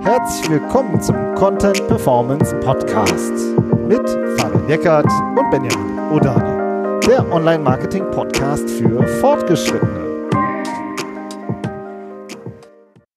Herzlich willkommen zum Content Performance Podcast mit Fabian Eckert und Benjamin Odani, der Online-Marketing-Podcast für Fortgeschrittene.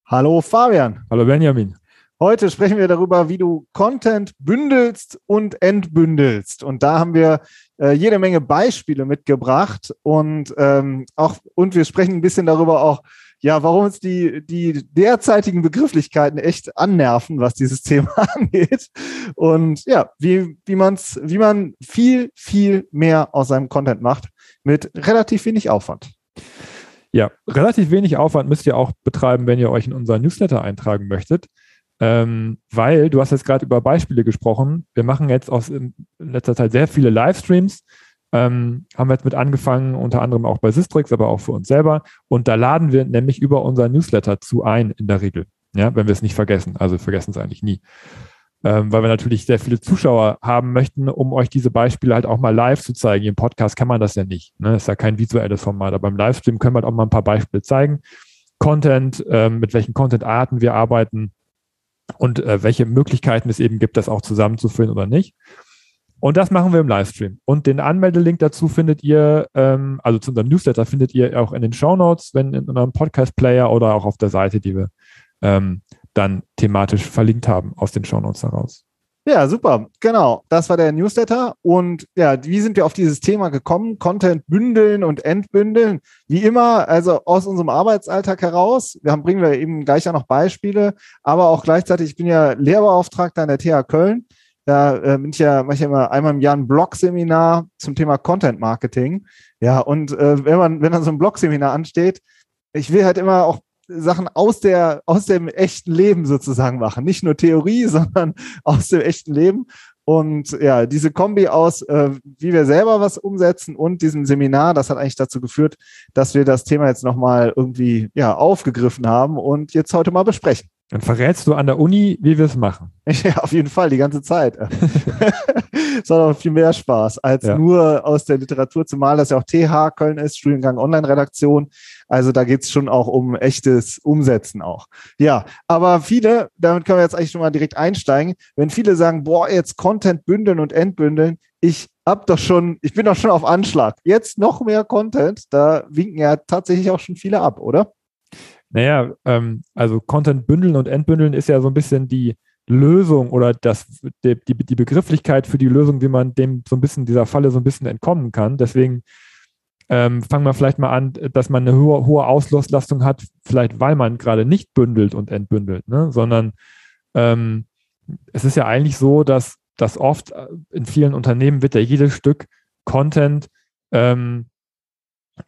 Hallo Fabian. Hallo Benjamin. Heute sprechen wir darüber, wie du Content bündelst und entbündelst. Und da haben wir äh, jede Menge Beispiele mitgebracht und ähm, auch und wir sprechen ein bisschen darüber auch, ja, warum uns die, die derzeitigen Begrifflichkeiten echt annerven, was dieses Thema angeht. Und ja, wie, wie, man's, wie man viel, viel mehr aus seinem Content macht mit relativ wenig Aufwand. Ja, relativ wenig Aufwand müsst ihr auch betreiben, wenn ihr euch in unseren Newsletter eintragen möchtet. Ähm, weil du hast jetzt gerade über Beispiele gesprochen. Wir machen jetzt aus in letzter Zeit sehr viele Livestreams. Ähm, haben wir jetzt mit angefangen, unter anderem auch bei Sistrix, aber auch für uns selber. Und da laden wir nämlich über unser Newsletter zu ein, in der Regel. Ja, wenn wir es nicht vergessen. Also vergessen es eigentlich nie. Ähm, weil wir natürlich sehr viele Zuschauer haben möchten, um euch diese Beispiele halt auch mal live zu zeigen. Im Podcast kann man das ja nicht. Ne? Ist ja kein visuelles Format. Aber beim Livestream können wir halt auch mal ein paar Beispiele zeigen. Content, ähm, mit welchen Content-Arten wir arbeiten und äh, welche Möglichkeiten es eben gibt, das auch zusammenzuführen oder nicht. Und das machen wir im Livestream. Und den Anmeldelink dazu findet ihr, ähm, also zu unserem Newsletter findet ihr auch in den Show Notes, wenn in unserem Podcast-Player oder auch auf der Seite, die wir ähm, dann thematisch verlinkt haben aus den Show Notes heraus. Ja, super. Genau. Das war der Newsletter. Und ja, wie sind wir auf dieses Thema gekommen? Content bündeln und entbündeln. Wie immer, also aus unserem Arbeitsalltag heraus. Wir haben, bringen wir eben gleich ja noch Beispiele, aber auch gleichzeitig, ich bin ja Lehrbeauftragter an der TH Köln. Da äh, bin ich ja, mache ich ja immer einmal im Jahr ein Blog-Seminar zum Thema Content Marketing. Ja, und äh, wenn man, wenn dann so ein Blog-Seminar ansteht, ich will halt immer auch Sachen aus der, aus dem echten Leben sozusagen machen. Nicht nur Theorie, sondern aus dem echten Leben. Und ja, diese Kombi aus, äh, wie wir selber was umsetzen und diesem Seminar, das hat eigentlich dazu geführt, dass wir das Thema jetzt nochmal irgendwie ja, aufgegriffen haben und jetzt heute mal besprechen. Dann verrätst du an der Uni, wie wir es machen. Ja, auf jeden Fall, die ganze Zeit. es hat auch viel mehr Spaß, als ja. nur aus der Literatur, zumal das ja auch TH Köln ist, Studiengang Online-Redaktion. Also da geht's schon auch um echtes Umsetzen auch. Ja, aber viele, damit können wir jetzt eigentlich schon mal direkt einsteigen, wenn viele sagen, boah, jetzt Content bündeln und entbündeln, ich hab doch schon, ich bin doch schon auf Anschlag. Jetzt noch mehr Content, da winken ja tatsächlich auch schon viele ab, oder? Naja, ähm, also Content bündeln und entbündeln ist ja so ein bisschen die Lösung oder das, die, die, die Begrifflichkeit für die Lösung, wie man dem so ein bisschen dieser Falle so ein bisschen entkommen kann. Deswegen ähm, fangen wir vielleicht mal an, dass man eine hohe, hohe Auslastung hat, vielleicht weil man gerade nicht bündelt und entbündelt, ne? sondern ähm, es ist ja eigentlich so, dass, dass oft äh, in vielen Unternehmen wird ja jedes Stück Content ähm,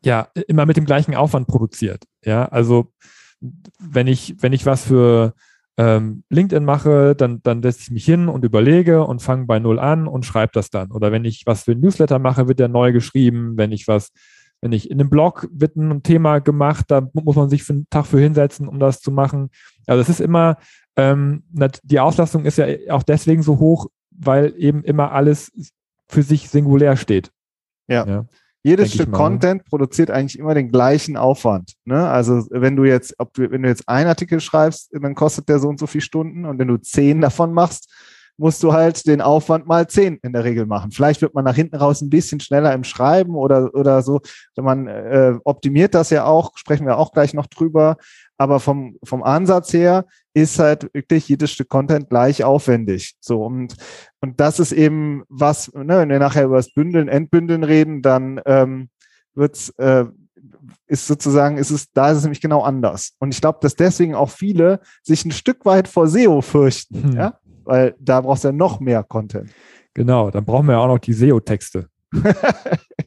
ja immer mit dem gleichen Aufwand produziert. Ja, also wenn ich, wenn ich was für ähm, LinkedIn mache, dann, dann setze ich mich hin und überlege und fange bei Null an und schreibe das dann. Oder wenn ich was für ein Newsletter mache, wird der neu geschrieben. Wenn ich was, wenn ich in einem Blog wird ein Thema gemacht, da muss man sich für einen Tag für hinsetzen, um das zu machen. Also es ist immer, ähm, die Auslastung ist ja auch deswegen so hoch, weil eben immer alles für sich singulär steht. ja. ja. Jedes Stück Content produziert eigentlich immer den gleichen Aufwand. Ne? Also wenn du jetzt, ob du, wenn du jetzt einen Artikel schreibst, dann kostet der so und so viele Stunden und wenn du zehn davon machst, musst du halt den Aufwand mal zehn in der Regel machen. Vielleicht wird man nach hinten raus ein bisschen schneller im Schreiben oder, oder so. Man äh, optimiert das ja auch, sprechen wir auch gleich noch drüber. Aber vom, vom Ansatz her ist halt wirklich jedes Stück Content gleich aufwendig. So und, und das ist eben was, ne, wenn wir nachher über das Bündeln, Entbündeln reden, dann ähm, wird's, äh, ist sozusagen, ist es, da ist es nämlich genau anders. Und ich glaube, dass deswegen auch viele sich ein Stück weit vor SEO fürchten, hm. ja, weil da brauchst du ja noch mehr Content. Genau, dann brauchen wir ja auch noch die SEO-Texte.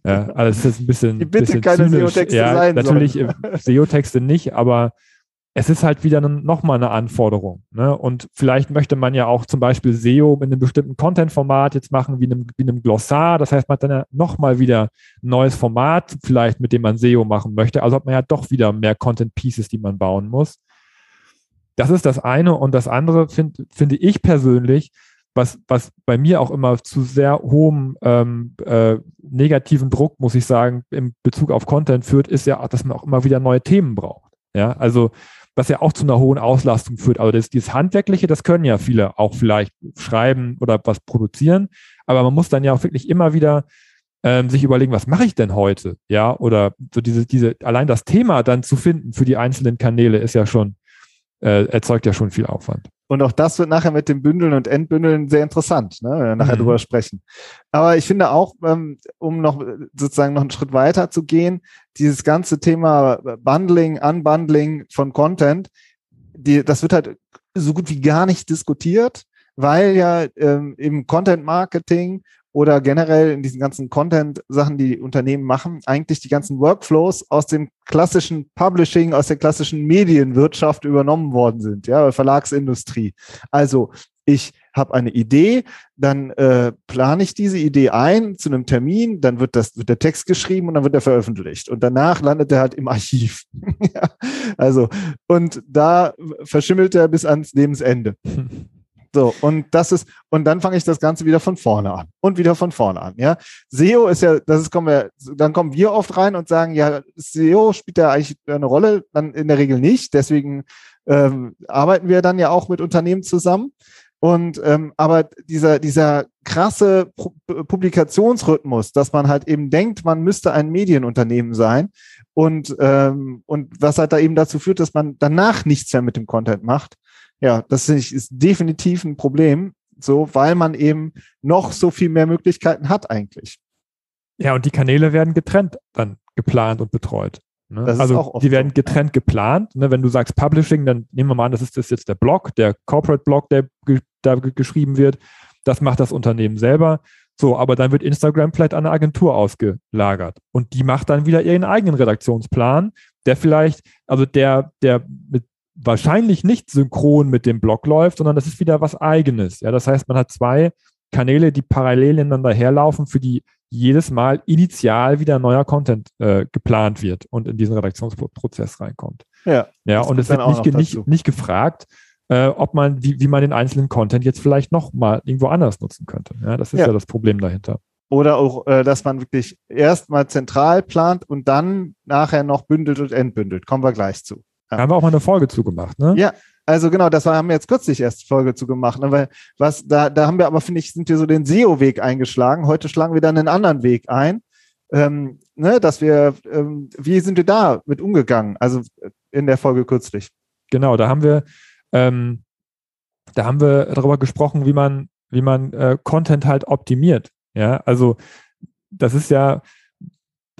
ja, also es ist ein bisschen. Die bitte bisschen keine SEO-Texte ja, sein. Natürlich SEO-Texte nicht, aber es ist halt wieder nochmal eine Anforderung. Ne? Und vielleicht möchte man ja auch zum Beispiel SEO mit einem bestimmten Content-Format jetzt machen, wie einem, wie einem Glossar. Das heißt, man hat dann ja nochmal wieder ein neues Format, vielleicht mit dem man SEO machen möchte. Also hat man ja doch wieder mehr Content-Pieces, die man bauen muss. Das ist das eine. Und das andere find, finde ich persönlich, was, was bei mir auch immer zu sehr hohem ähm, äh, negativen Druck, muss ich sagen, im Bezug auf Content führt, ist ja, dass man auch immer wieder neue Themen braucht. Ja, also was ja auch zu einer hohen Auslastung führt. Also das, dieses Handwerkliche, das können ja viele auch vielleicht schreiben oder was produzieren, aber man muss dann ja auch wirklich immer wieder ähm, sich überlegen, was mache ich denn heute? Ja, oder so diese, diese, allein das Thema dann zu finden für die einzelnen Kanäle ist ja schon, äh, erzeugt ja schon viel Aufwand. Und auch das wird nachher mit dem Bündeln und Entbündeln sehr interessant, ne, wenn wir nachher mhm. drüber sprechen. Aber ich finde auch, ähm, um noch sozusagen noch einen Schritt weiter zu gehen, dieses ganze Thema Bundling, Unbundling von Content, die, das wird halt so gut wie gar nicht diskutiert, weil ja ähm, im Content Marketing oder generell in diesen ganzen Content-Sachen, die Unternehmen machen, eigentlich die ganzen Workflows aus dem klassischen Publishing, aus der klassischen Medienwirtschaft übernommen worden sind, ja, Verlagsindustrie. Also ich habe eine Idee, dann äh, plane ich diese Idee ein zu einem Termin, dann wird das wird der Text geschrieben und dann wird er veröffentlicht und danach landet er halt im Archiv. ja, also und da verschimmelt er bis ans Lebensende. So, und das ist, und dann fange ich das Ganze wieder von vorne an und wieder von vorne an. Ja, SEO ist ja, das ist, kommen wir, dann kommen wir oft rein und sagen, ja, SEO spielt ja eigentlich eine Rolle, dann in der Regel nicht. Deswegen ähm, arbeiten wir dann ja auch mit Unternehmen zusammen. Und ähm, aber dieser dieser krasse Publikationsrhythmus, dass man halt eben denkt, man müsste ein Medienunternehmen sein und ähm, und was halt da eben dazu führt, dass man danach nichts mehr mit dem Content macht, ja, das ist definitiv ein Problem, so, weil man eben noch so viel mehr Möglichkeiten hat eigentlich. Ja, und die Kanäle werden getrennt dann geplant und betreut. Ne? Also die werden getrennt geplant. Ne? Wenn du sagst Publishing, dann nehmen wir mal an, das ist das jetzt der Blog, der Corporate Blog, der da geschrieben wird. Das macht das Unternehmen selber. So, aber dann wird Instagram vielleicht an eine Agentur ausgelagert und die macht dann wieder ihren eigenen Redaktionsplan, der vielleicht, also der, der mit wahrscheinlich nicht synchron mit dem Blog läuft, sondern das ist wieder was eigenes. Ja, das heißt, man hat zwei Kanäle, die parallel ineinander herlaufen, für die jedes Mal initial wieder neuer Content äh, geplant wird und in diesen Redaktionsprozess reinkommt. Ja, ja und es wird nicht, nicht, nicht gefragt, äh, ob man, wie, wie man den einzelnen Content jetzt vielleicht noch mal irgendwo anders nutzen könnte. Ja, das ist ja, ja das Problem dahinter. Oder auch, äh, dass man wirklich erstmal zentral plant und dann nachher noch bündelt und entbündelt. Kommen wir gleich zu. Da haben wir auch mal eine Folge zugemacht, ne? Ja, also genau, das haben wir jetzt kürzlich erst Folge zugemacht, ne? weil was da, da haben wir aber, finde ich, sind wir so den SEO-Weg eingeschlagen. Heute schlagen wir dann einen anderen Weg ein. Ähm, ne, dass wir, ähm, wie sind wir da mit umgegangen? Also in der Folge kürzlich. Genau, da haben wir, ähm, da haben wir darüber gesprochen, wie man, wie man äh, Content halt optimiert. Ja, also das ist ja,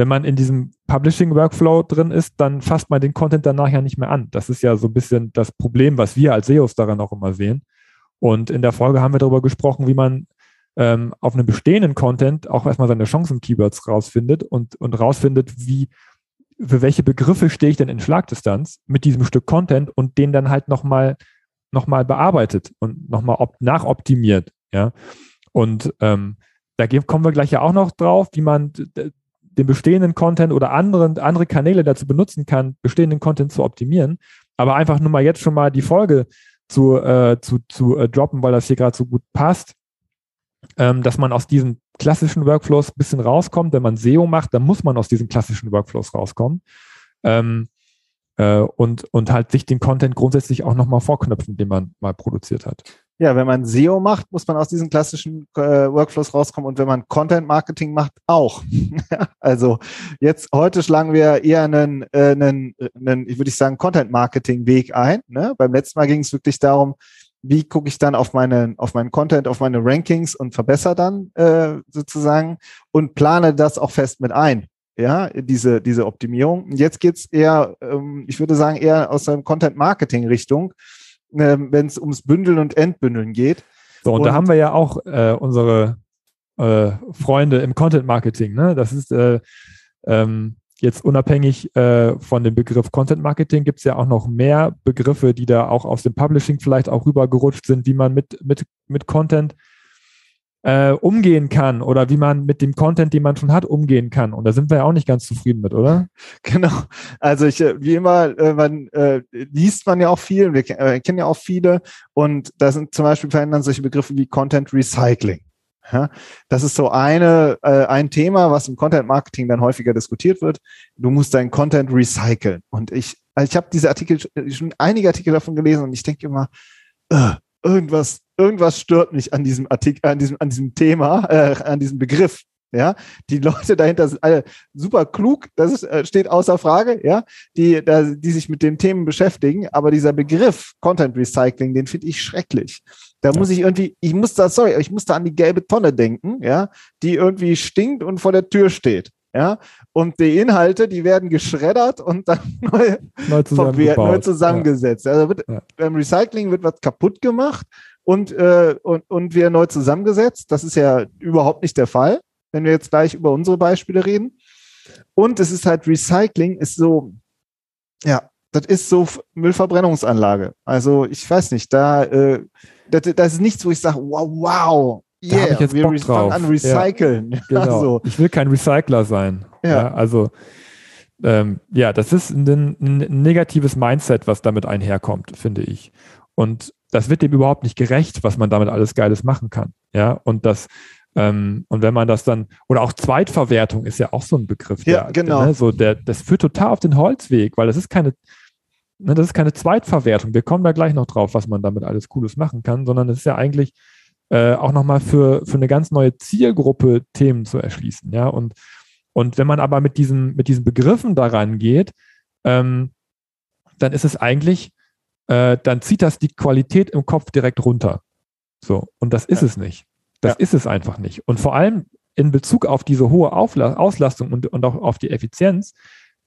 wenn man in diesem Publishing-Workflow drin ist, dann fasst man den Content danach ja nicht mehr an. Das ist ja so ein bisschen das Problem, was wir als SEOs daran auch immer sehen. Und in der Folge haben wir darüber gesprochen, wie man ähm, auf einem bestehenden Content auch erstmal seine Chancen-Keywords rausfindet und, und rausfindet, wie, für welche Begriffe stehe ich denn in Schlagdistanz mit diesem Stück Content und den dann halt nochmal noch mal bearbeitet und nochmal nachoptimiert. Ja. Und ähm, da kommen wir gleich ja auch noch drauf, wie man den bestehenden Content oder anderen, andere Kanäle dazu benutzen kann, bestehenden Content zu optimieren. Aber einfach nur mal jetzt schon mal die Folge zu, äh, zu, zu äh, droppen, weil das hier gerade so gut passt, ähm, dass man aus diesen klassischen Workflows ein bisschen rauskommt. Wenn man SEO macht, dann muss man aus diesen klassischen Workflows rauskommen. Ähm, äh, und, und halt sich den Content grundsätzlich auch nochmal vorknöpfen, den man mal produziert hat. Ja, wenn man SEO macht, muss man aus diesen klassischen äh, Workflows rauskommen und wenn man Content Marketing macht, auch. also jetzt heute schlagen wir eher einen, äh, einen, einen ich würde ich sagen, Content Marketing Weg ein. Ne? Beim letzten Mal ging es wirklich darum, wie gucke ich dann auf meine, auf meinen Content, auf meine Rankings und verbessere dann äh, sozusagen und plane das auch fest mit ein. Ja, diese, diese Optimierung. Jetzt geht's eher, ähm, ich würde sagen, eher aus der Content Marketing Richtung äh, wenn es ums Bündeln und Entbündeln geht. So, und, und da haben wir ja auch äh, unsere äh, Freunde im Content Marketing. Ne? Das ist äh, ähm, jetzt unabhängig äh, von dem Begriff Content Marketing gibt es ja auch noch mehr Begriffe, die da auch aus dem Publishing vielleicht auch rübergerutscht sind, wie man mit, mit, mit Content äh, umgehen kann oder wie man mit dem Content, den man schon hat, umgehen kann. Und da sind wir ja auch nicht ganz zufrieden mit, oder? Genau. Also ich, äh, wie immer, äh, man äh, liest man ja auch viel, wir äh, kennen ja auch viele und da sind zum Beispiel verändern solche Begriffe wie Content Recycling. Ja, das ist so eine, äh, ein Thema, was im Content Marketing dann häufiger diskutiert wird. Du musst deinen Content recyceln. Und ich, also ich habe diese Artikel, schon einige Artikel davon gelesen und ich denke immer, äh, irgendwas, irgendwas stört mich an diesem Artikel, an diesem, an diesem Thema, äh, an diesem Begriff. Ja, die Leute dahinter sind alle super klug, das ist, äh, steht außer Frage, ja, die, da, die sich mit den Themen beschäftigen, aber dieser Begriff Content Recycling, den finde ich schrecklich. Da ja. muss ich irgendwie, ich muss da, sorry, ich muss da an die gelbe Tonne denken, ja, die irgendwie stinkt und vor der Tür steht. Ja, und die Inhalte, die werden geschreddert und dann neu, neu, neu zusammengesetzt. Ja. Also wird, ja. beim Recycling wird was kaputt gemacht und, äh, und, und wir neu zusammengesetzt. Das ist ja überhaupt nicht der Fall wenn wir jetzt gleich über unsere Beispiele reden. Und es ist halt Recycling, ist so, ja, das ist so Müllverbrennungsanlage. Also ich weiß nicht, da, äh, das, das ist nichts, wo ich sage, wow, wow, yeah, da ich jetzt wir Bock drauf. an recyceln. Ja, genau. Also. Ich will kein Recycler sein. Ja. ja also ähm, ja, das ist ein, ein, negatives Mindset, was damit einherkommt, finde ich. Und das wird dem überhaupt nicht gerecht, was man damit alles Geiles machen kann. Ja, und das ähm, und wenn man das dann, oder auch Zweitverwertung ist ja auch so ein Begriff. Ja, der, genau. Ne, so der, das führt total auf den Holzweg, weil das ist keine, ne, das ist keine Zweitverwertung. Wir kommen da gleich noch drauf, was man damit alles Cooles machen kann, sondern es ist ja eigentlich äh, auch nochmal für, für eine ganz neue Zielgruppe Themen zu erschließen. Ja, und, und wenn man aber mit diesen, mit diesen Begriffen daran geht, ähm, dann ist es eigentlich, äh, dann zieht das die Qualität im Kopf direkt runter. So, und das ist ja. es nicht. Das ja. ist es einfach nicht. Und vor allem in Bezug auf diese hohe Aufla Auslastung und, und auch auf die Effizienz,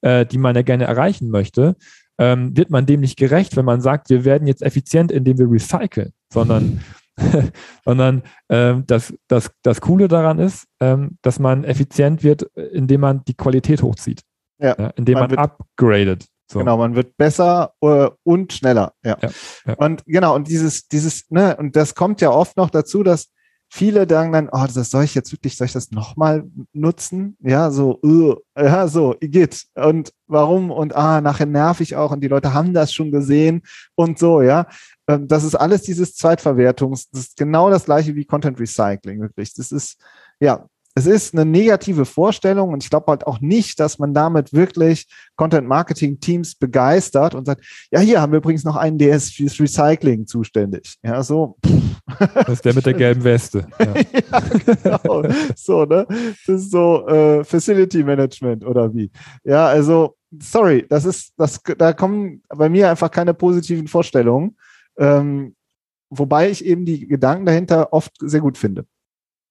äh, die man ja gerne erreichen möchte, ähm, wird man dem nicht gerecht, wenn man sagt, wir werden jetzt effizient, indem wir recyceln, sondern, sondern ähm, das, das, das Coole daran ist, ähm, dass man effizient wird, indem man die Qualität hochzieht, ja. ja indem man, man wird, upgradet. So. Genau, man wird besser uh, und schneller. Ja. Ja, ja. Und genau, und dieses, dieses, ne, und das kommt ja oft noch dazu, dass viele sagen dann, oh, das soll ich jetzt wirklich, soll ich das nochmal nutzen? Ja, so, uh, ja, so, geht. Und warum? Und ah, nachher nerv ich auch und die Leute haben das schon gesehen und so, ja. Ähm, das ist alles dieses Zweitverwertungs, das ist genau das gleiche wie Content Recycling, wirklich. Das ist, ja, es ist eine negative Vorstellung und ich glaube halt auch nicht, dass man damit wirklich Content-Marketing-Teams begeistert und sagt, ja, hier haben wir übrigens noch einen, der ist fürs Recycling zuständig. Ja, so. Das ist der mit der gelben Weste. Ja, ja genau. so, ne? Das ist so äh, Facility Management oder wie. Ja, also, sorry, das ist, das, da kommen bei mir einfach keine positiven Vorstellungen. Ähm, wobei ich eben die Gedanken dahinter oft sehr gut finde.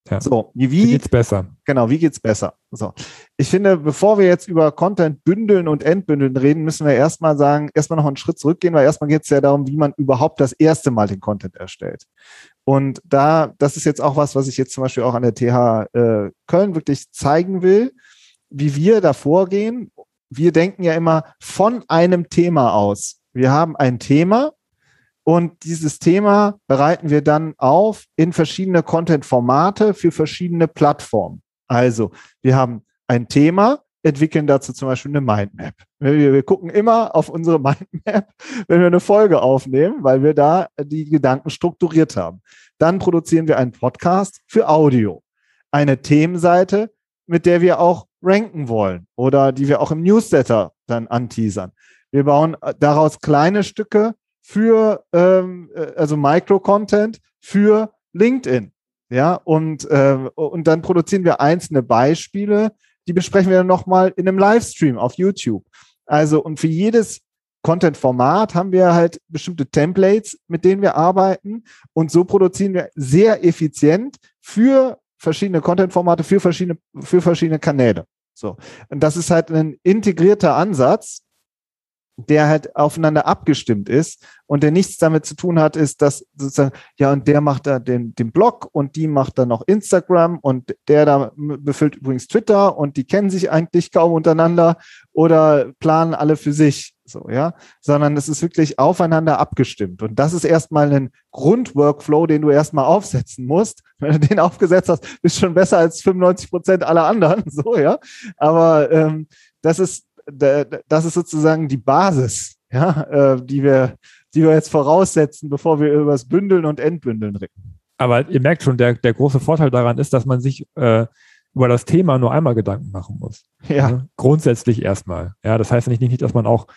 Ja. So, wie, wie geht's besser? Genau, wie geht's besser? So. Ich finde, bevor wir jetzt über Content bündeln und entbündeln reden, müssen wir erstmal sagen, erstmal noch einen Schritt zurückgehen, weil erstmal geht es ja darum, wie man überhaupt das erste Mal den Content erstellt. Und da, das ist jetzt auch was, was ich jetzt zum Beispiel auch an der TH äh, Köln wirklich zeigen will, wie wir da vorgehen. Wir denken ja immer von einem Thema aus. Wir haben ein Thema, und dieses Thema bereiten wir dann auf in verschiedene Content-Formate für verschiedene Plattformen. Also, wir haben ein Thema, entwickeln dazu zum Beispiel eine Mindmap. Wir, wir, gucken immer auf unsere Mindmap, wenn wir eine Folge aufnehmen, weil wir da die Gedanken strukturiert haben. Dann produzieren wir einen Podcast für Audio. Eine Themenseite, mit der wir auch ranken wollen oder die wir auch im Newsletter dann anteasern. Wir bauen daraus kleine Stücke, für, ähm, äh, also Micro-Content für LinkedIn. Ja, und, äh, und dann produzieren wir einzelne Beispiele, die besprechen wir dann nochmal in einem Livestream auf YouTube. Also, und für jedes Content-Format haben wir halt bestimmte Templates, mit denen wir arbeiten. Und so produzieren wir sehr effizient für verschiedene Content-Formate, für verschiedene, für verschiedene Kanäle. So. Und das ist halt ein integrierter Ansatz, der halt aufeinander abgestimmt ist und der nichts damit zu tun hat, ist, dass sozusagen, ja, und der macht da den, den Blog und die macht dann noch Instagram und der da befüllt übrigens Twitter und die kennen sich eigentlich kaum untereinander oder planen alle für sich, so, ja, sondern es ist wirklich aufeinander abgestimmt und das ist erstmal ein Grundworkflow, den du erstmal aufsetzen musst. Wenn du den aufgesetzt hast, bist schon besser als 95 Prozent aller anderen, so, ja, aber ähm, das ist das ist sozusagen die Basis, ja, äh, die wir, die wir jetzt voraussetzen, bevor wir über das Bündeln und Entbündeln reden. aber ihr merkt schon, der, der große Vorteil daran ist, dass man sich äh, über das Thema nur einmal Gedanken machen muss. Ja. Ne? Grundsätzlich erstmal. Ja, das heißt nicht, nicht, dass man auch,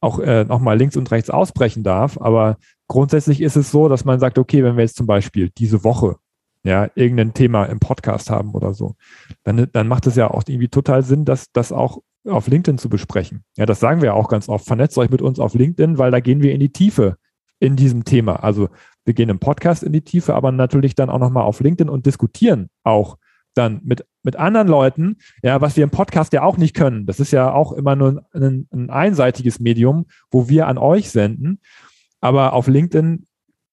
auch äh, nochmal links und rechts ausbrechen darf, aber grundsätzlich ist es so, dass man sagt, okay, wenn wir jetzt zum Beispiel diese Woche ja, irgendein Thema im Podcast haben oder so, dann, dann macht es ja auch irgendwie total Sinn, dass das auch auf LinkedIn zu besprechen. Ja, das sagen wir auch ganz oft. Vernetzt euch mit uns auf LinkedIn, weil da gehen wir in die Tiefe in diesem Thema. Also wir gehen im Podcast in die Tiefe, aber natürlich dann auch nochmal auf LinkedIn und diskutieren auch dann mit, mit anderen Leuten, ja, was wir im Podcast ja auch nicht können. Das ist ja auch immer nur ein, ein einseitiges Medium, wo wir an euch senden. Aber auf LinkedIn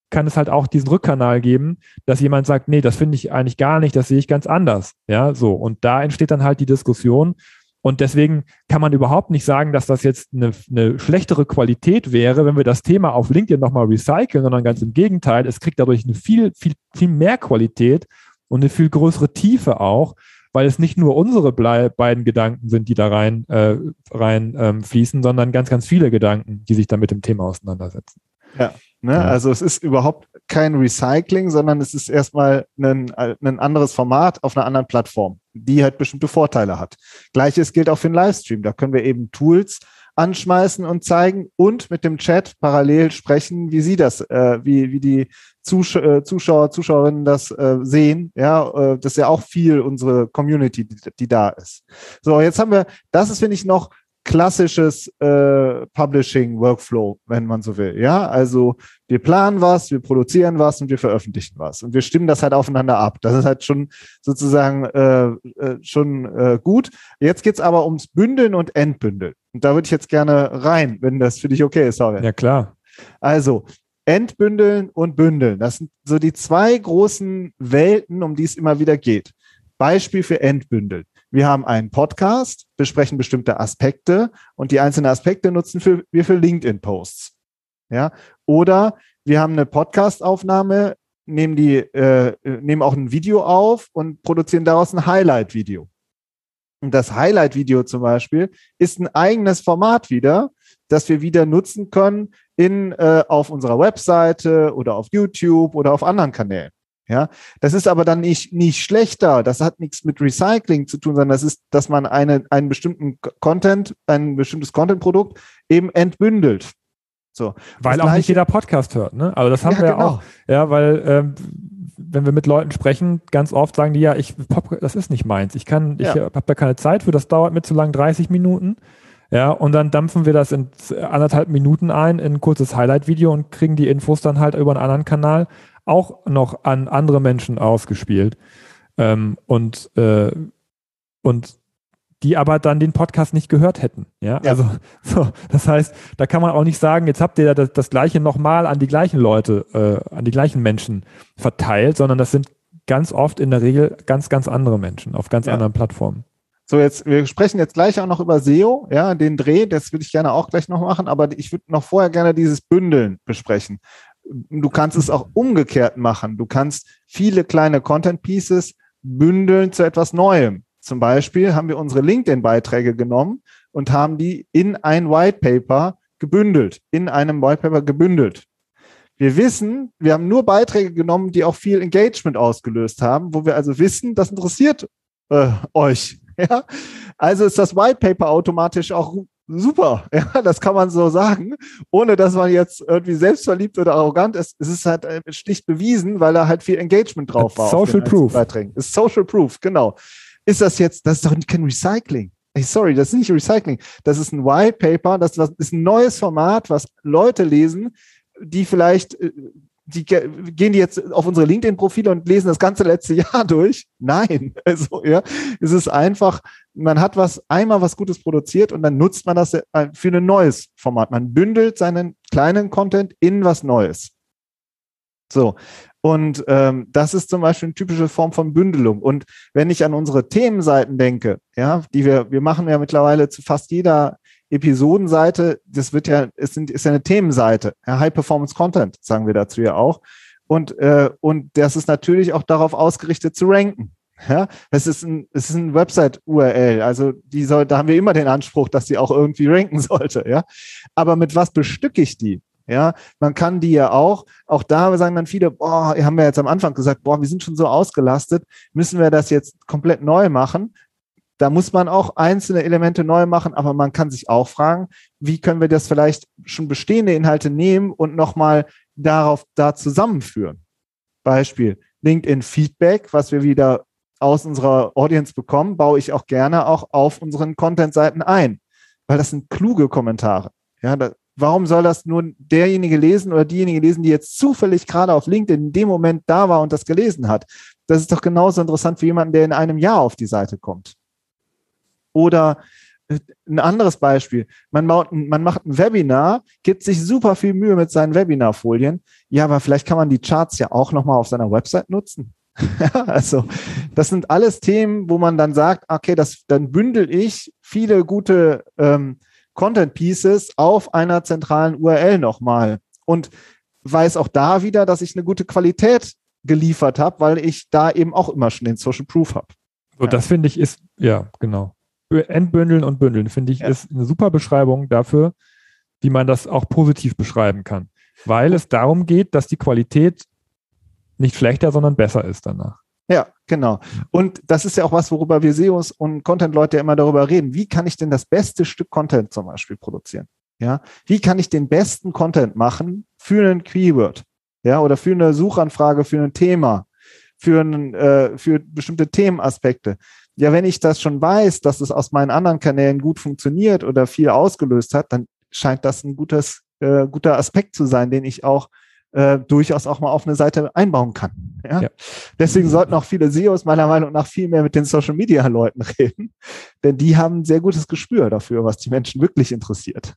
kann es halt auch diesen Rückkanal geben, dass jemand sagt, nee, das finde ich eigentlich gar nicht, das sehe ich ganz anders. Ja, so. Und da entsteht dann halt die Diskussion. Und deswegen kann man überhaupt nicht sagen, dass das jetzt eine, eine schlechtere Qualität wäre, wenn wir das Thema auf LinkedIn nochmal recyceln, sondern ganz im Gegenteil, es kriegt dadurch eine viel, viel, viel mehr Qualität und eine viel größere Tiefe auch, weil es nicht nur unsere beiden Gedanken sind, die da rein, äh, rein ähm, fließen, sondern ganz, ganz viele Gedanken, die sich da mit dem Thema auseinandersetzen. Ja. Ne? Ja. Also es ist überhaupt kein Recycling, sondern es ist erstmal ein, ein anderes Format auf einer anderen Plattform, die halt bestimmte Vorteile hat. Gleiches gilt auch für den Livestream. Da können wir eben Tools anschmeißen und zeigen und mit dem Chat parallel sprechen, wie sie das, äh, wie, wie die Zusch äh, Zuschauer, Zuschauerinnen das äh, sehen. Ja, äh, das ist ja auch viel unsere Community, die, die da ist. So, jetzt haben wir, das ist, finde ich, noch klassisches äh, Publishing-Workflow, wenn man so will. Ja, also wir planen was, wir produzieren was und wir veröffentlichen was und wir stimmen das halt aufeinander ab. Das ist halt schon sozusagen äh, äh, schon äh, gut. Jetzt geht's aber ums Bündeln und Entbündeln. Und da würde ich jetzt gerne rein, wenn das für dich okay ist, Sorry. Ja, klar. Also, Entbündeln und Bündeln. Das sind so die zwei großen Welten, um die es immer wieder geht. Beispiel für Entbündeln. Wir haben einen Podcast, besprechen bestimmte Aspekte und die einzelnen Aspekte nutzen für, wir für LinkedIn-Posts. Ja, oder wir haben eine Podcast-Aufnahme, nehmen die, äh, nehmen auch ein Video auf und produzieren daraus ein Highlight-Video. Und das Highlight-Video zum Beispiel ist ein eigenes Format wieder, das wir wieder nutzen können in, äh, auf unserer Webseite oder auf YouTube oder auf anderen Kanälen. Ja, das ist aber dann nicht, nicht schlechter. Das hat nichts mit Recycling zu tun, sondern das ist, dass man eine, einen bestimmten Content, ein bestimmtes Content-Produkt eben entbündelt. So. Weil auch nicht jeder Podcast hört, ne? Also das haben ja, wir genau. auch. Ja, weil, ähm, wenn wir mit Leuten sprechen, ganz oft sagen die, ja, ich, das ist nicht meins. Ich kann, ich ja. habe da keine Zeit für, das dauert mir zu lang, 30 Minuten. Ja, und dann dampfen wir das in anderthalb Minuten ein in ein kurzes Highlight-Video und kriegen die Infos dann halt über einen anderen Kanal auch noch an andere Menschen ausgespielt. Ähm, und, äh, und die aber dann den Podcast nicht gehört hätten. Ja, ja. also so, das heißt, da kann man auch nicht sagen, jetzt habt ihr das, das gleiche nochmal an die gleichen Leute, äh, an die gleichen Menschen verteilt, sondern das sind ganz oft in der Regel ganz, ganz andere Menschen auf ganz ja. anderen Plattformen. So, jetzt, wir sprechen jetzt gleich auch noch über SEO, ja, den Dreh, das würde ich gerne auch gleich noch machen, aber ich würde noch vorher gerne dieses Bündeln besprechen. Du kannst es auch umgekehrt machen. Du kannst viele kleine Content Pieces bündeln zu etwas Neuem. Zum Beispiel haben wir unsere LinkedIn-Beiträge genommen und haben die in ein White Paper gebündelt, in einem White Paper gebündelt. Wir wissen, wir haben nur Beiträge genommen, die auch viel Engagement ausgelöst haben, wo wir also wissen, das interessiert äh, euch. Ja? Also ist das White Paper automatisch auch super. Ja, das kann man so sagen, ohne dass man jetzt irgendwie selbstverliebt oder arrogant ist. Es ist halt äh, schlicht bewiesen, weil da halt viel Engagement drauf war. Social Proof. Ist Social Proof, genau. Ist das jetzt, das ist doch kein Recycling. Hey, sorry, das ist nicht Recycling. Das ist ein White Paper, das ist ein neues Format, was Leute lesen, die vielleicht äh, die gehen die jetzt auf unsere LinkedIn-Profile und lesen das ganze letzte Jahr durch? Nein. Also, ja, es ist einfach, man hat was, einmal was Gutes produziert und dann nutzt man das äh, für ein neues Format. Man bündelt seinen kleinen Content in was Neues. So. Und ähm, das ist zum Beispiel eine typische Form von Bündelung. Und wenn ich an unsere Themenseiten denke, ja, die wir, wir machen ja mittlerweile zu fast jeder Episodenseite, das wird ja, es sind, ist ja eine Themenseite, ja, High Performance Content, sagen wir dazu ja auch. Und, äh, und das ist natürlich auch darauf ausgerichtet zu ranken. Ja, es ist ein, es ist ein Website-URL. Also die soll, da haben wir immer den Anspruch, dass sie auch irgendwie ranken sollte. Ja, aber mit was bestücke ich die? Ja, man kann die ja auch, auch da sagen dann viele, boah, haben wir jetzt am Anfang gesagt, boah, wir sind schon so ausgelastet, müssen wir das jetzt komplett neu machen? Da muss man auch einzelne Elemente neu machen, aber man kann sich auch fragen, wie können wir das vielleicht schon bestehende Inhalte nehmen und nochmal darauf da zusammenführen? Beispiel LinkedIn Feedback, was wir wieder aus unserer Audience bekommen, baue ich auch gerne auch auf unseren Content-Seiten ein, weil das sind kluge Kommentare. Ja, da, warum soll das nur derjenige lesen oder diejenige lesen, die jetzt zufällig gerade auf LinkedIn in dem Moment da war und das gelesen hat? Das ist doch genauso interessant für jemanden, der in einem Jahr auf die Seite kommt. Oder äh, ein anderes Beispiel. Man, macht, man macht ein Webinar, gibt sich super viel Mühe mit seinen Webinarfolien. Ja, aber vielleicht kann man die Charts ja auch nochmal auf seiner Website nutzen. also, das sind alles Themen, wo man dann sagt, okay, das, dann bündel ich viele gute ähm, Content Pieces auf einer zentralen URL nochmal und weiß auch da wieder, dass ich eine gute Qualität geliefert habe, weil ich da eben auch immer schon den Social Proof habe. So, ja. das finde ich ist, ja, genau. Entbündeln und bündeln, finde ich, ja. ist eine super Beschreibung dafür, wie man das auch positiv beschreiben kann. Weil es darum geht, dass die Qualität nicht schlechter, sondern besser ist danach. Ja, genau. Und das ist ja auch was, worüber wir SEOs und Content-Leute immer darüber reden. Wie kann ich denn das beste Stück Content zum Beispiel produzieren? Ja, wie kann ich den besten Content machen für einen Keyword? Ja, oder für eine Suchanfrage, für ein Thema, für, ein, äh, für bestimmte Themenaspekte. Ja, wenn ich das schon weiß, dass es aus meinen anderen Kanälen gut funktioniert oder viel ausgelöst hat, dann scheint das ein gutes, äh, guter Aspekt zu sein, den ich auch äh, durchaus auch mal auf eine Seite einbauen kann. Ja? ja? Deswegen sollten auch viele SEOs meiner Meinung nach viel mehr mit den Social Media Leuten reden, denn die haben ein sehr gutes Gespür dafür, was die Menschen wirklich interessiert.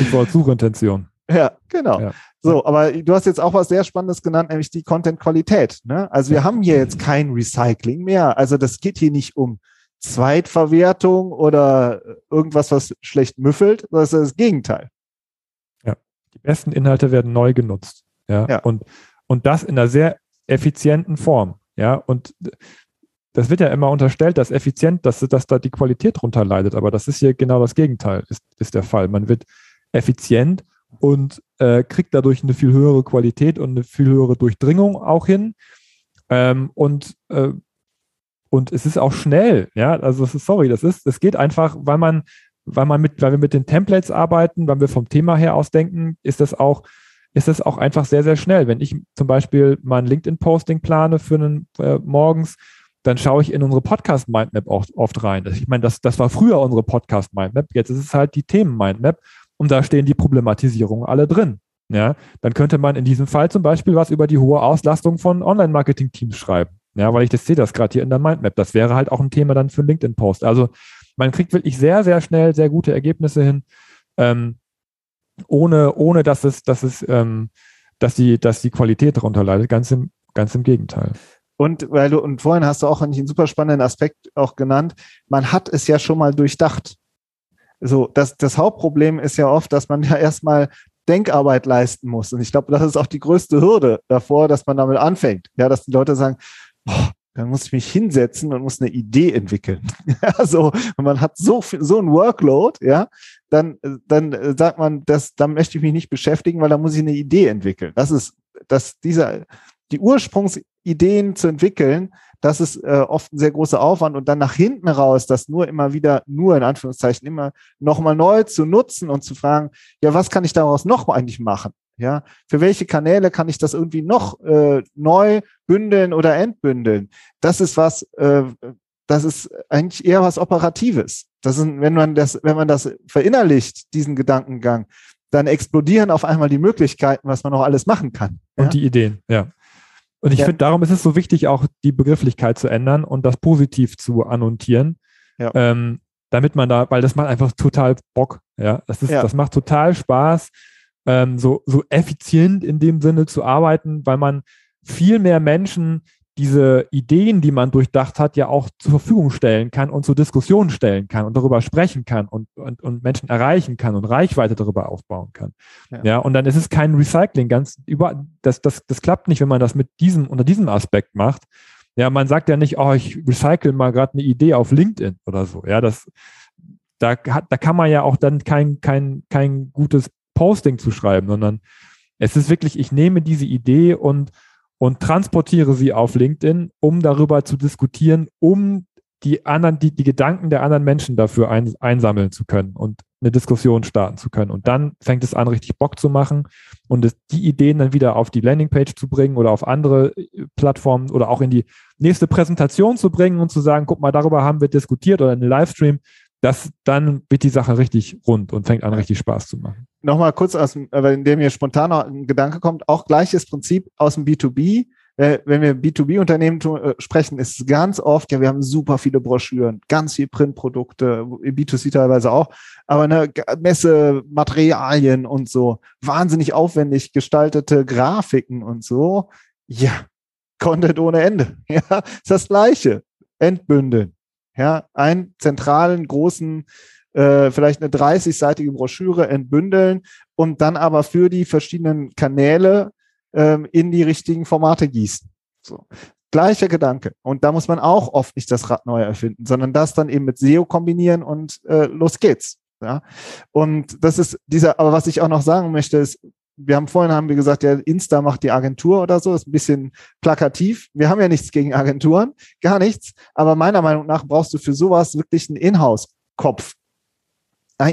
Ich wollte Suchintention. Ja, genau. Ja. So, aber du hast jetzt auch was sehr Spannendes genannt, nämlich die Content-Qualität. Ne? Also wir haben hier jetzt kein Recycling mehr. Also das geht hier nicht um Zweitverwertung oder irgendwas, was schlecht müffelt. Das ist das Gegenteil. Ja, die besten Inhalte werden neu genutzt. Ja? ja. Und, und das in einer sehr effizienten Form. Ja, und das wird ja immer unterstellt, dass effizient, dass, dass da die Qualität drunter leidet, aber das ist hier genau das Gegenteil, ist, ist der Fall. Man wird effizient und äh, kriegt dadurch eine viel höhere Qualität und eine viel höhere Durchdringung auch hin. Ähm, und, äh, und es ist auch schnell, ja, also ist, sorry, das ist, es geht einfach, weil man, weil man mit, weil wir mit den Templates arbeiten, weil wir vom Thema her ausdenken, ist das auch ist es auch einfach sehr, sehr schnell. Wenn ich zum Beispiel mal ein LinkedIn-Posting plane für einen äh, morgens, dann schaue ich in unsere Podcast-Mindmap oft, oft rein. Ich meine, das, das war früher unsere Podcast-Mindmap, jetzt ist es halt die Themen-Mindmap und da stehen die Problematisierungen alle drin. Ja, dann könnte man in diesem Fall zum Beispiel was über die hohe Auslastung von Online-Marketing-Teams schreiben. Ja, weil ich das sehe das gerade hier in der Mindmap. Das wäre halt auch ein Thema dann für einen LinkedIn-Post. Also man kriegt wirklich sehr, sehr schnell sehr gute Ergebnisse hin. Ähm, ohne, ohne dass es, dass es, ähm, dass die, dass die Qualität darunter leidet. Ganz im, ganz im Gegenteil. Und weil du, und vorhin hast du auch einen super spannenden Aspekt auch genannt, man hat es ja schon mal durchdacht. So, das, das Hauptproblem ist ja oft, dass man ja erstmal Denkarbeit leisten muss. Und ich glaube, das ist auch die größte Hürde davor, dass man damit anfängt. Ja, dass die Leute sagen, boah, dann muss ich mich hinsetzen und muss eine Idee entwickeln. Ja, so, und man hat so so ein Workload, ja, dann, dann sagt man, das, dann möchte ich mich nicht beschäftigen, weil da muss ich eine Idee entwickeln. Das ist, dass dieser, die Ursprungsideen zu entwickeln, das ist äh, oft ein sehr großer Aufwand und dann nach hinten raus, das nur immer wieder, nur in Anführungszeichen, immer nochmal neu zu nutzen und zu fragen, ja, was kann ich daraus noch eigentlich machen? Ja, für welche Kanäle kann ich das irgendwie noch äh, neu bündeln oder entbündeln? Das ist was, äh, das ist eigentlich eher was Operatives. Das ist, wenn man das, wenn man das verinnerlicht, diesen Gedankengang, dann explodieren auf einmal die Möglichkeiten, was man noch alles machen kann. Und ja? die Ideen, ja. Und ich ja. finde, darum ist es so wichtig, auch die Begrifflichkeit zu ändern und das positiv zu annotieren. Ja. Ähm, damit man da, weil das macht einfach total Bock. Ja, das ist, ja. das macht total Spaß, ähm, so, so effizient in dem Sinne zu arbeiten, weil man viel mehr Menschen diese Ideen, die man durchdacht hat, ja auch zur Verfügung stellen kann und zur Diskussion stellen kann und darüber sprechen kann und, und, und Menschen erreichen kann und Reichweite darüber aufbauen kann. Ja. ja, und dann ist es kein Recycling, ganz über, das, das, das klappt nicht, wenn man das mit diesem, unter diesem Aspekt macht. Ja, man sagt ja nicht, oh, ich recycle mal gerade eine Idee auf LinkedIn oder so. Ja, das, da, hat, da kann man ja auch dann kein, kein, kein gutes Posting zu schreiben, sondern es ist wirklich, ich nehme diese Idee und, und transportiere sie auf LinkedIn, um darüber zu diskutieren, um die anderen, die, die Gedanken der anderen Menschen dafür ein, einsammeln zu können und eine Diskussion starten zu können. Und dann fängt es an, richtig Bock zu machen und es, die Ideen dann wieder auf die Landingpage zu bringen oder auf andere äh, Plattformen oder auch in die nächste Präsentation zu bringen und zu sagen, guck mal, darüber haben wir diskutiert oder in einem Livestream. Das, dann wird die Sache richtig rund und fängt an, richtig Spaß zu machen. Nochmal kurz aus dem, in dem mir spontan ein Gedanke kommt, auch gleiches Prinzip aus dem B2B äh, wenn wir B2B-Unternehmen äh, sprechen, ist es ganz oft, ja, wir haben super viele Broschüren, ganz viel Printprodukte, B2C teilweise auch, aber eine Messe, Materialien und so, wahnsinnig aufwendig gestaltete Grafiken und so. Ja, Content ohne Ende. Ja, ist das Gleiche. Entbündeln. Ja, einen zentralen, großen, äh, vielleicht eine 30-seitige Broschüre entbündeln und dann aber für die verschiedenen Kanäle ähm, in die richtigen Formate gießen. So. Gleicher Gedanke. Und da muss man auch oft nicht das Rad neu erfinden, sondern das dann eben mit SEO kombinieren und äh, los geht's. Ja. Und das ist dieser, aber was ich auch noch sagen möchte, ist, wir haben vorhin haben wir gesagt, ja, Insta macht die Agentur oder so, ist ein bisschen plakativ. Wir haben ja nichts gegen Agenturen, gar nichts. Aber meiner Meinung nach brauchst du für sowas wirklich einen Inhouse-Kopf,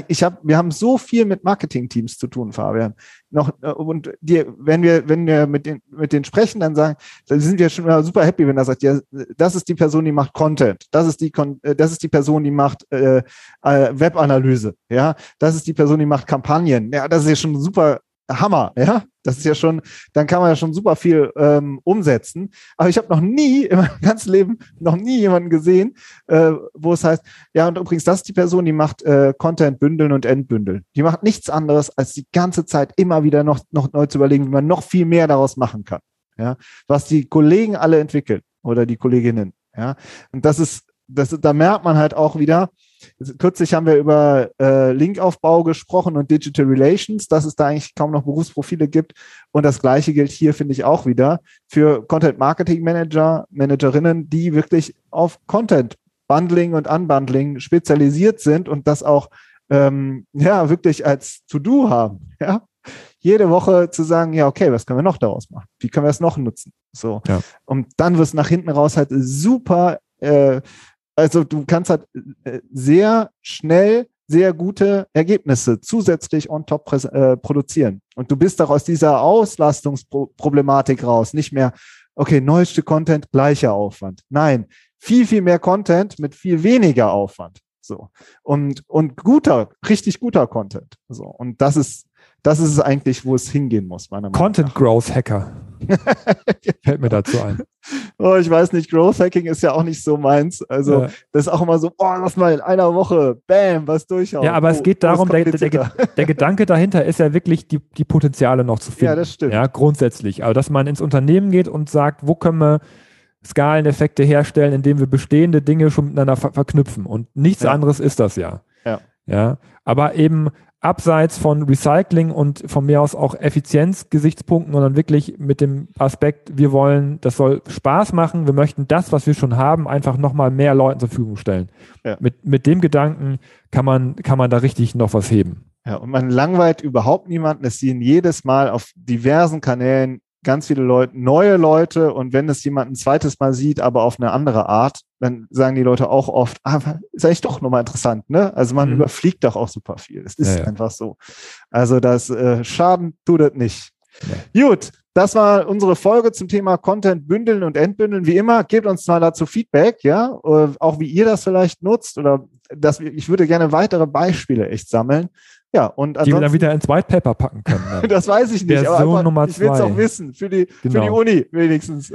ich habe, wir haben so viel mit Marketing-Teams zu tun, Fabian. Noch äh, und die, wenn wir, wenn wir mit den mit den sprechen, dann sagen, dann sind wir schon super happy, wenn er sagt, ja, das ist die Person, die macht Content, das ist die, äh, das ist die Person, die macht äh, äh, Webanalyse, ja, das ist die Person, die macht Kampagnen, ja, das ist ja schon super Hammer, ja. Das ist ja schon, dann kann man ja schon super viel ähm, umsetzen. Aber ich habe noch nie in meinem ganzen Leben noch nie jemanden gesehen, äh, wo es heißt, ja, und übrigens, das ist die Person, die macht äh, Content bündeln und entbündeln. Die macht nichts anderes, als die ganze Zeit immer wieder noch, noch neu zu überlegen, wie man noch viel mehr daraus machen kann. Ja, was die Kollegen alle entwickeln oder die Kolleginnen. Ja, und das ist, das, da merkt man halt auch wieder, Kürzlich haben wir über äh, Linkaufbau gesprochen und Digital Relations, dass es da eigentlich kaum noch Berufsprofile gibt. Und das Gleiche gilt hier, finde ich, auch wieder für Content Marketing Manager, Managerinnen, die wirklich auf Content Bundling und Unbundling spezialisiert sind und das auch ähm, ja wirklich als To-Do haben. Ja? Jede Woche zu sagen, ja, okay, was können wir noch daraus machen? Wie können wir es noch nutzen? So. Ja. Und dann wird es nach hinten raus halt super äh, also du kannst halt äh, sehr schnell sehr gute Ergebnisse zusätzlich on top äh, produzieren. Und du bist auch aus dieser Auslastungsproblematik raus. Nicht mehr, okay, neueste Content, gleicher Aufwand. Nein, viel, viel mehr Content mit viel weniger Aufwand. So. Und, und guter, richtig guter Content. So. Und das ist, das ist es eigentlich, wo es hingehen muss, meiner Meinung Content nach. Growth Hacker. Fällt mir dazu ein. Oh, ich weiß nicht, Growth Hacking ist ja auch nicht so meins. Also, ja. das ist auch immer so, oh, lass mal in einer Woche, bam, was durchhauen. Ja, aber oh, es geht darum, der, der, der, Gedanke dahinter ist ja wirklich, die, die Potenziale noch zu finden. Ja, das stimmt. Ja, grundsätzlich. Aber dass man ins Unternehmen geht und sagt, wo können wir Skaleneffekte herstellen, indem wir bestehende Dinge schon miteinander ver verknüpfen. Und nichts ja. anderes ist das ja. Ja. Ja. Aber eben abseits von Recycling und von mir aus auch Effizienzgesichtspunkten, sondern wirklich mit dem Aspekt, wir wollen, das soll Spaß machen, wir möchten das, was wir schon haben, einfach nochmal mehr Leuten zur Verfügung stellen. Ja. Mit, mit dem Gedanken kann man, kann man da richtig noch was heben. Ja, und man langweilt überhaupt niemanden. Es sehen jedes Mal auf diversen Kanälen ganz viele Leute, neue Leute und wenn es jemand ein zweites Mal sieht, aber auf eine andere Art, dann sagen die Leute auch oft, ah, ist eigentlich doch nochmal interessant, ne? Also man mhm. überfliegt doch auch super viel. Es ist ja, ja. einfach so. Also das äh, Schaden tut es nicht. Ja. Gut, das war unsere Folge zum Thema Content bündeln und entbündeln. Wie immer, gebt uns mal dazu Feedback, ja, äh, auch wie ihr das vielleicht nutzt oder dass wir, ich würde gerne weitere Beispiele echt sammeln. Ja, und die wir dann wieder ins White Paper packen können. das weiß ich nicht, aber Nummer ich will es auch wissen, für die, genau. für die Uni wenigstens.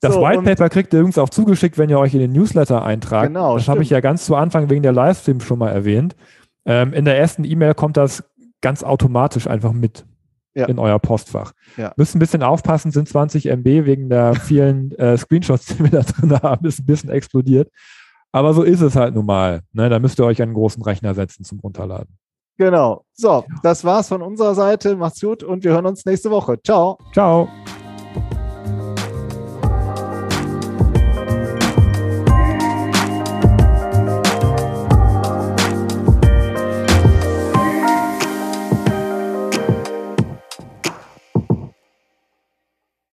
Das so, White Paper kriegt ihr übrigens auch zugeschickt, wenn ihr euch in den Newsletter eintragt. Genau, das habe ich ja ganz zu Anfang wegen der Livestream schon mal erwähnt. Ähm, in der ersten E-Mail kommt das ganz automatisch einfach mit ja. in euer Postfach. Ja. Müsst ein bisschen aufpassen, sind 20 MB wegen der vielen äh, Screenshots, die wir da drin haben, ist ein bisschen explodiert. Aber so ist es halt nun mal. Ne? Da müsst ihr euch einen großen Rechner setzen zum Runterladen. Genau. So, das war's von unserer Seite. Macht's gut und wir hören uns nächste Woche. Ciao. Ciao.